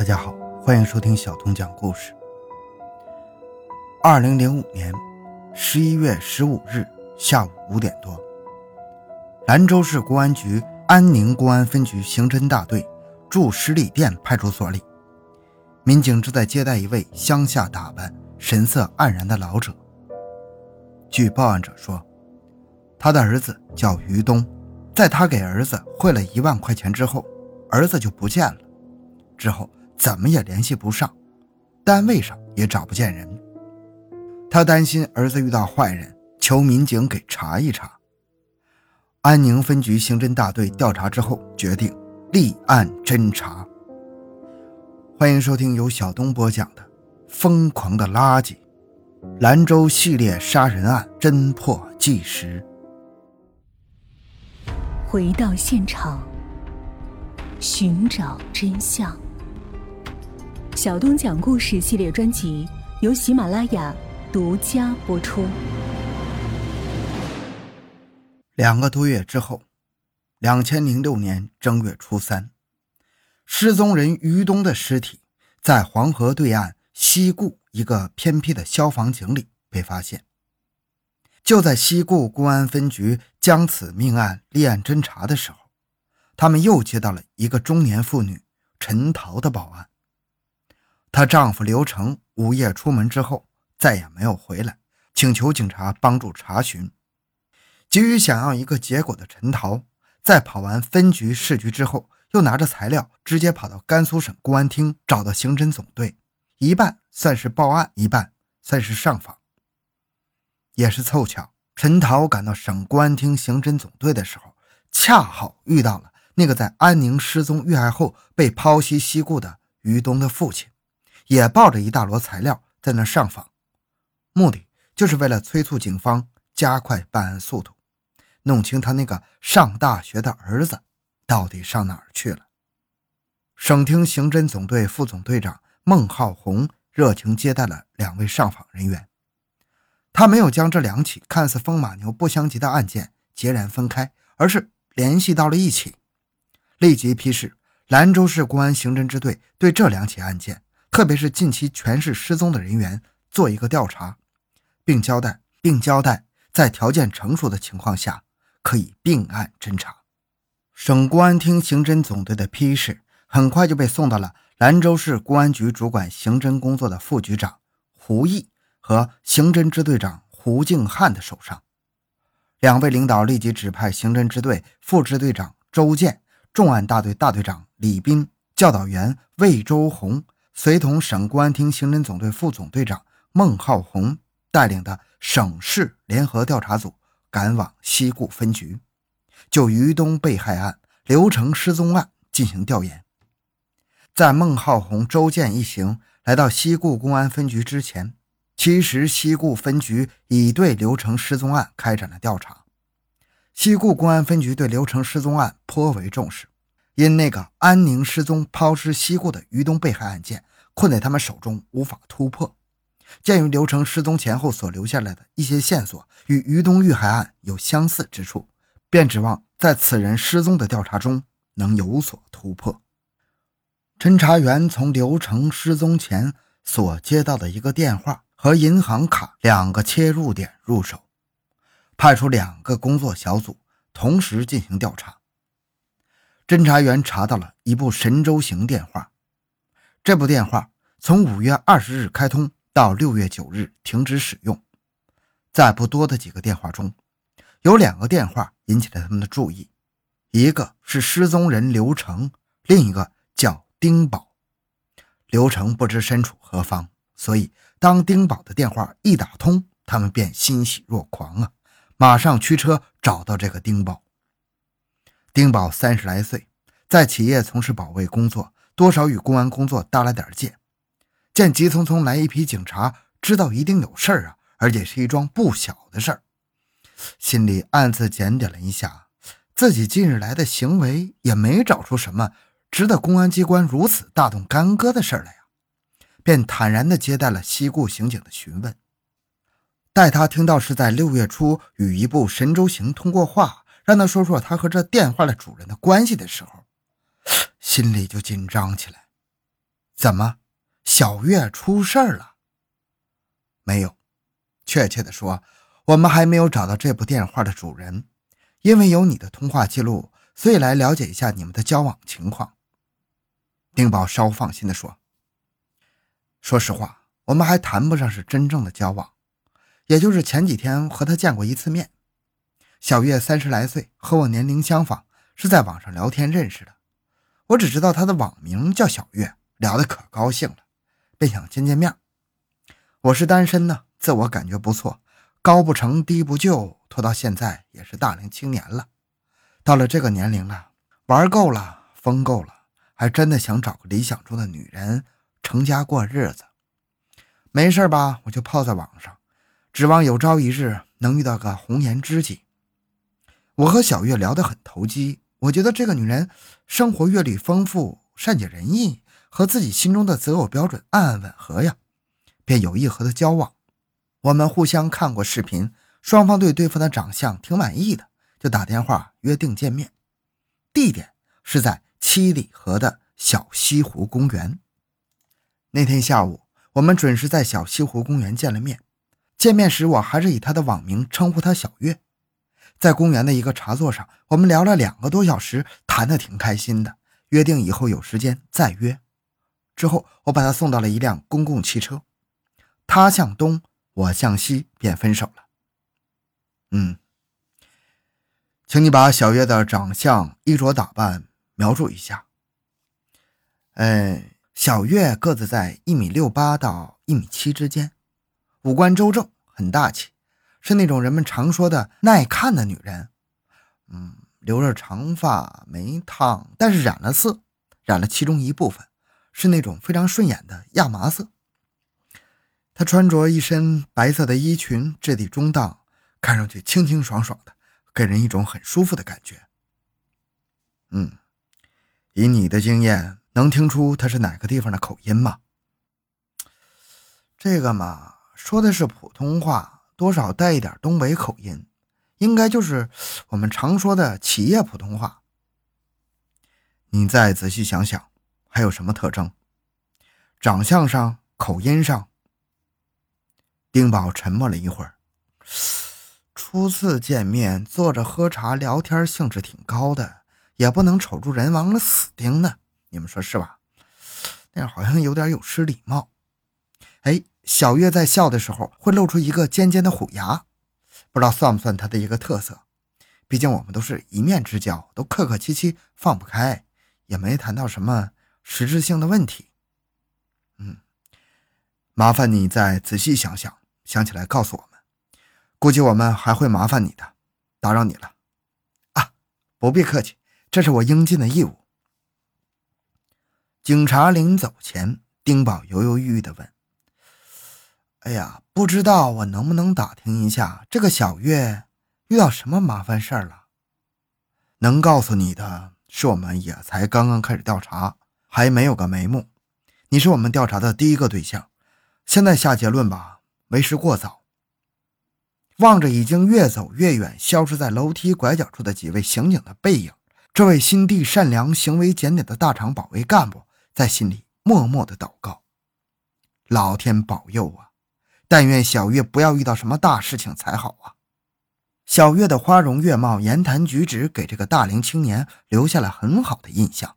大家好，欢迎收听小童讲故事。二零零五年十一月十五日下午五点多，兰州市公安局安宁公安分局刑侦大队驻十里店派出所里，民警正在接待一位乡下打扮、神色黯然的老者。据报案者说，他的儿子叫于东，在他给儿子汇了一万块钱之后，儿子就不见了，之后。怎么也联系不上，单位上也找不见人。他担心儿子遇到坏人，求民警给查一查。安宁分局刑侦大队调查之后，决定立案侦查。欢迎收听由小东播讲的《疯狂的垃圾》——兰州系列杀人案侦破纪实。回到现场，寻找真相。小东讲故事系列专辑由喜马拉雅独家播出。两个多月之后，两千零六年正月初三，失踪人于东的尸体在黄河对岸西固一个偏僻的消防井里被发现。就在西固公安分局将此命案立案侦查的时候，他们又接到了一个中年妇女陈桃的报案。她丈夫刘成午夜出门之后再也没有回来，请求警察帮助查询。急于想要一个结果的陈桃，在跑完分局、市局之后，又拿着材料直接跑到甘肃省公安厅，找到刑侦总队，一半算是报案，一半算是上访。也是凑巧，陈桃赶到省公安厅刑侦总队的时候，恰好遇到了那个在安宁失踪遇害后被抛尸西固的于东的父亲。也抱着一大摞材料在那上访，目的就是为了催促警方加快办案速度，弄清他那个上大学的儿子到底上哪儿去了。省厅刑侦总队副总队长孟浩红热情接待了两位上访人员，他没有将这两起看似风马牛不相及的案件截然分开，而是联系到了一起，立即批示兰州市公安刑侦支队对这两起案件。特别是近期全市失踪的人员做一个调查，并交代，并交代在条件成熟的情况下可以并案侦查。省公安厅刑侦总队的批示很快就被送到了兰州市公安局主管刑侦工作的副局长胡毅和刑侦支队长胡敬汉的手上。两位领导立即指派刑侦支队副支队长周建、重案大队大队长李斌、教导员魏周红。随同省公安厅刑侦总队副总队长孟浩红带领的省市联合调查组赶往西固分局，就于东被害案、刘成失踪案进行调研。在孟浩红、周建一行来到西固公安分局之前，其实西固分局已对刘成失踪案开展了调查。西固公安分局对刘成失踪案颇为重视，因那个安宁失踪抛尸西固的于东被害案件。困在他们手中无法突破。鉴于刘成失踪前后所留下来的一些线索与于东遇害案有相似之处，便指望在此人失踪的调查中能有所突破。侦查员从刘成失踪前所接到的一个电话和银行卡两个切入点入手，派出两个工作小组同时进行调查。侦查员查到了一部神州行电话。这部电话从五月二十日开通到六月九日停止使用，在不多的几个电话中，有两个电话引起了他们的注意，一个是失踪人刘成，另一个叫丁宝。刘成不知身处何方，所以当丁宝的电话一打通，他们便欣喜若狂啊，马上驱车找到这个丁宝。丁宝三十来岁，在企业从事保卫工作。多少与公安工作搭了点界，见急匆匆来一批警察，知道一定有事儿啊，而且是一桩不小的事儿，心里暗自检点了一下，自己近日来的行为也没找出什么值得公安机关如此大动干戈的事儿来呀，便坦然地接待了西固刑警的询问。待他听到是在六月初与一部神州行通过话，让他说说他和这电话的主人的关系的时候。心里就紧张起来，怎么，小月出事儿了？没有，确切的说，我们还没有找到这部电话的主人。因为有你的通话记录，所以来了解一下你们的交往情况。丁宝稍放心的说：“说实话，我们还谈不上是真正的交往，也就是前几天和他见过一次面。小月三十来岁，和我年龄相仿，是在网上聊天认识的。我只知道他的网名叫小月，聊得可高兴了，便想见见面。我是单身呢，自我感觉不错。”高不成低不就，拖到现在也是大龄青年了。到了这个年龄了，玩够了，疯够了，还真的想找个理想中的女人成家过日子。没事吧，我就泡在网上，指望有朝一日能遇到个红颜知己。我和小月聊得很投机，我觉得这个女人生活阅历丰富，善解人意，和自己心中的择偶标准暗暗吻合呀，便有意和她交往。我们互相看过视频，双方对对方的长相挺满意的，就打电话约定见面。地点是在七里河的小西湖公园。那天下午，我们准时在小西湖公园见了面。见面时，我还是以他的网名称呼他小月。在公园的一个茶座上，我们聊了两个多小时，谈的挺开心的，约定以后有时间再约。之后，我把他送到了一辆公共汽车，他向东。我向西便分手了。嗯，请你把小月的长相、衣着打扮描述一下。嗯，小月个子在一米六八到一米七之间，五官周正，很大气，是那种人们常说的耐看的女人。嗯，留着长发，没烫，但是染了色，染了其中一部分，是那种非常顺眼的亚麻色。她穿着一身白色的衣裙，质地中档，看上去清清爽爽的，给人一种很舒服的感觉。嗯，以你的经验，能听出她是哪个地方的口音吗？这个嘛，说的是普通话，多少带一点东北口音，应该就是我们常说的企业普通话。你再仔细想想，还有什么特征？长相上，口音上。丁宝沉默了一会儿。初次见面，坐着喝茶聊天，兴致挺高的，也不能瞅住人往了死盯呢。你们说是吧？那样好像有点有失礼貌。哎，小月在笑的时候会露出一个尖尖的虎牙，不知道算不算她的一个特色。毕竟我们都是一面之交，都客客气气，放不开，也没谈到什么实质性的问题。嗯，麻烦你再仔细想想。想起来告诉我们，估计我们还会麻烦你的，打扰你了，啊，不必客气，这是我应尽的义务。警察临走前，丁宝犹犹豫豫地问：“哎呀，不知道我能不能打听一下，这个小月遇到什么麻烦事儿了？能告诉你的是，我们也才刚刚开始调查，还没有个眉目。你是我们调查的第一个对象，现在下结论吧。”为时过早。望着已经越走越远、消失在楼梯拐角处的几位刑警的背影，这位心地善良、行为检点的大厂保卫干部在心里默默的祷告：“老天保佑啊！但愿小月不要遇到什么大事情才好啊！”小月的花容月貌、言谈举止给这个大龄青年留下了很好的印象。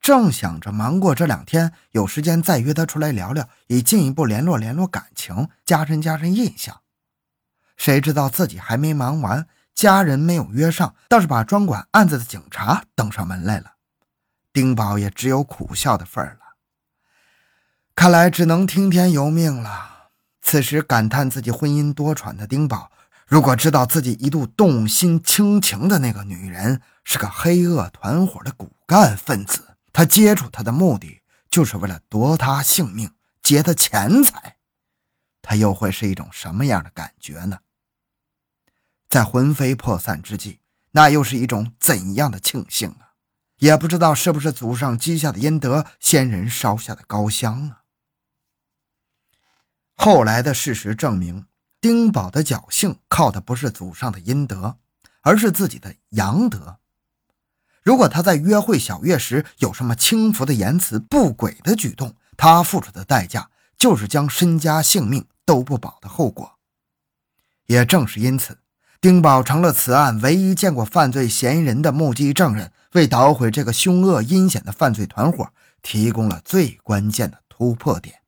正想着忙过这两天，有时间再约他出来聊聊，以进一步联络联络感情，加深加深印象。谁知道自己还没忙完，家人没有约上，倒是把专管案子的警察登上门来了。丁宝也只有苦笑的份儿了。看来只能听天由命了。此时感叹自己婚姻多舛的丁宝，如果知道自己一度动心倾情的那个女人是个黑恶团伙的骨干分子。他接触他的目的就是为了夺他性命、劫他钱财，他又会是一种什么样的感觉呢？在魂飞魄散之际，那又是一种怎样的庆幸啊？也不知道是不是祖上积下的阴德，先人烧下的高香啊？后来的事实证明，丁宝的侥幸靠的不是祖上的阴德，而是自己的阳德。如果他在约会小月时有什么轻浮的言辞、不轨的举动，他付出的代价就是将身家性命都不保的后果。也正是因此，丁宝成了此案唯一见过犯罪嫌疑人的目击证人，为捣毁这个凶恶阴险的犯罪团伙提供了最关键的突破点。